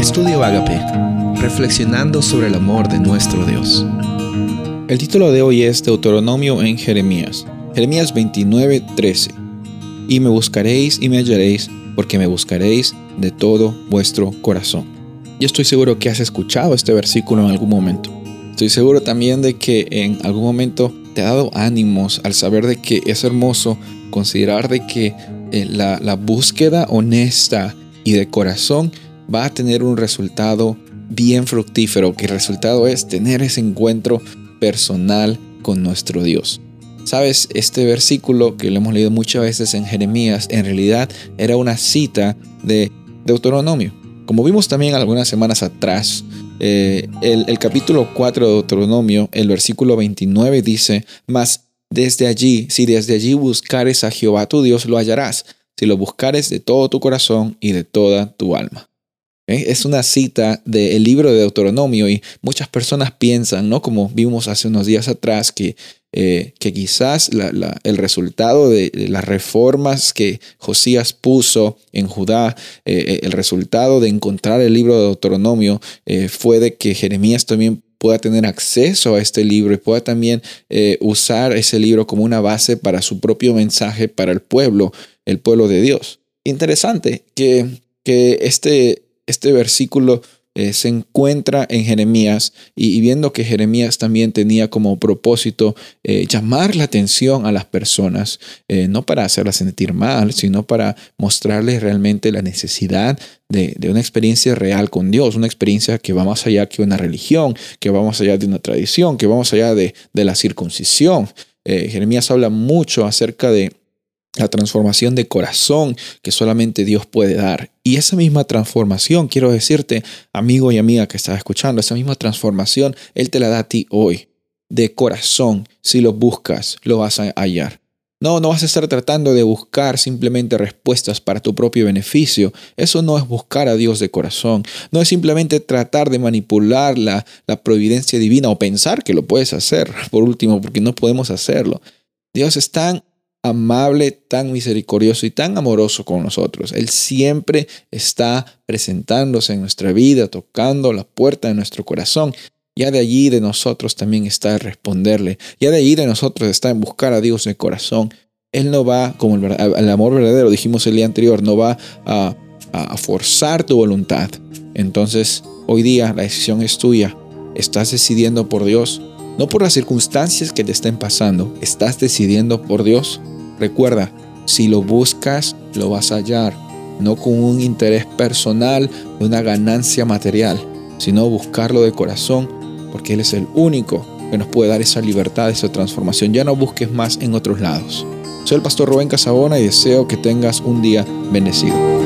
Estudio Agape, reflexionando sobre el amor de nuestro Dios. El título de hoy es Deuteronomio en Jeremías. Jeremías 29, 13. Y me buscaréis y me hallaréis, porque me buscaréis de todo vuestro corazón. Y estoy seguro que has escuchado este versículo en algún momento. Estoy seguro también de que en algún momento te ha dado ánimos al saber de que es hermoso considerar de que eh, la, la búsqueda honesta y de corazón va a tener un resultado bien fructífero, que el resultado es tener ese encuentro personal con nuestro Dios. Sabes, este versículo que lo hemos leído muchas veces en Jeremías, en realidad era una cita de Deuteronomio. Como vimos también algunas semanas atrás, eh, el, el, capítulo 4 de Deuteronomio, el versículo 29 dice, mas desde allí, si desde allí buscares a Jehová tu Dios, lo hallarás, si lo buscares de todo tu corazón y de toda tu alma. ¿Eh? Es una cita del libro de Deuteronomio y muchas personas piensan, ¿no? Como vimos hace unos días atrás, que, eh, que quizás el resultado de, las reformas que Josías puso en Judá, eh, el resultado de encontrar el libro de Deuteronomio fue de que Jeremías también pueda tener acceso a este libro y pueda también usar ese libro como una base para su propio mensaje para el pueblo, el pueblo de Dios. Interesante que, que este, este versículo eh, se encuentra en Jeremías y, viendo que Jeremías también tenía como propósito eh, llamar la atención a las personas, eh, no para hacerlas sentir mal, sino para mostrarles realmente la necesidad de, una experiencia real con Dios, una experiencia que va más allá que una religión, que va más allá de una tradición, que va más allá de, de la circuncisión. Jeremías habla mucho acerca de la transformación de corazón que solamente Dios puede dar. Y esa misma transformación, quiero decirte, amigo y amiga que estás escuchando, esa misma transformación Él te la da a ti hoy, de corazón. Si lo buscas, lo vas a hallar. No, no vas a estar tratando de buscar simplemente respuestas para tu propio beneficio. Eso no es buscar a Dios de corazón. No es simplemente tratar de manipular la, la providencia divina o pensar que lo puedes hacer, por último, porque no podemos hacerlo. Dios es tan amable, tan misericordioso y tan amoroso con nosotros. Él siempre está presentándose en nuestra vida, tocando la puerta de nuestro corazón. Ya de allí de nosotros también está el responderle. Ya de allí de nosotros está en buscar a Dios el corazón. Él no va, como el, amor verdadero, dijimos el día anterior, no va a, a forzar tu voluntad. Entonces, hoy día la decisión es tuya. Estás decidiendo por Dios no por las circunstancias que te estén pasando, estás decidiendo por Dios. Recuerda, si lo buscas, lo vas a hallar, no con un interés personal una ganancia material, sino buscarlo de corazón, porque Él es el único que nos puede dar esa libertad, esa transformación. Ya no busques más en otros lados. Soy el pastor Rubén Casabona y deseo que tengas un día bendecido.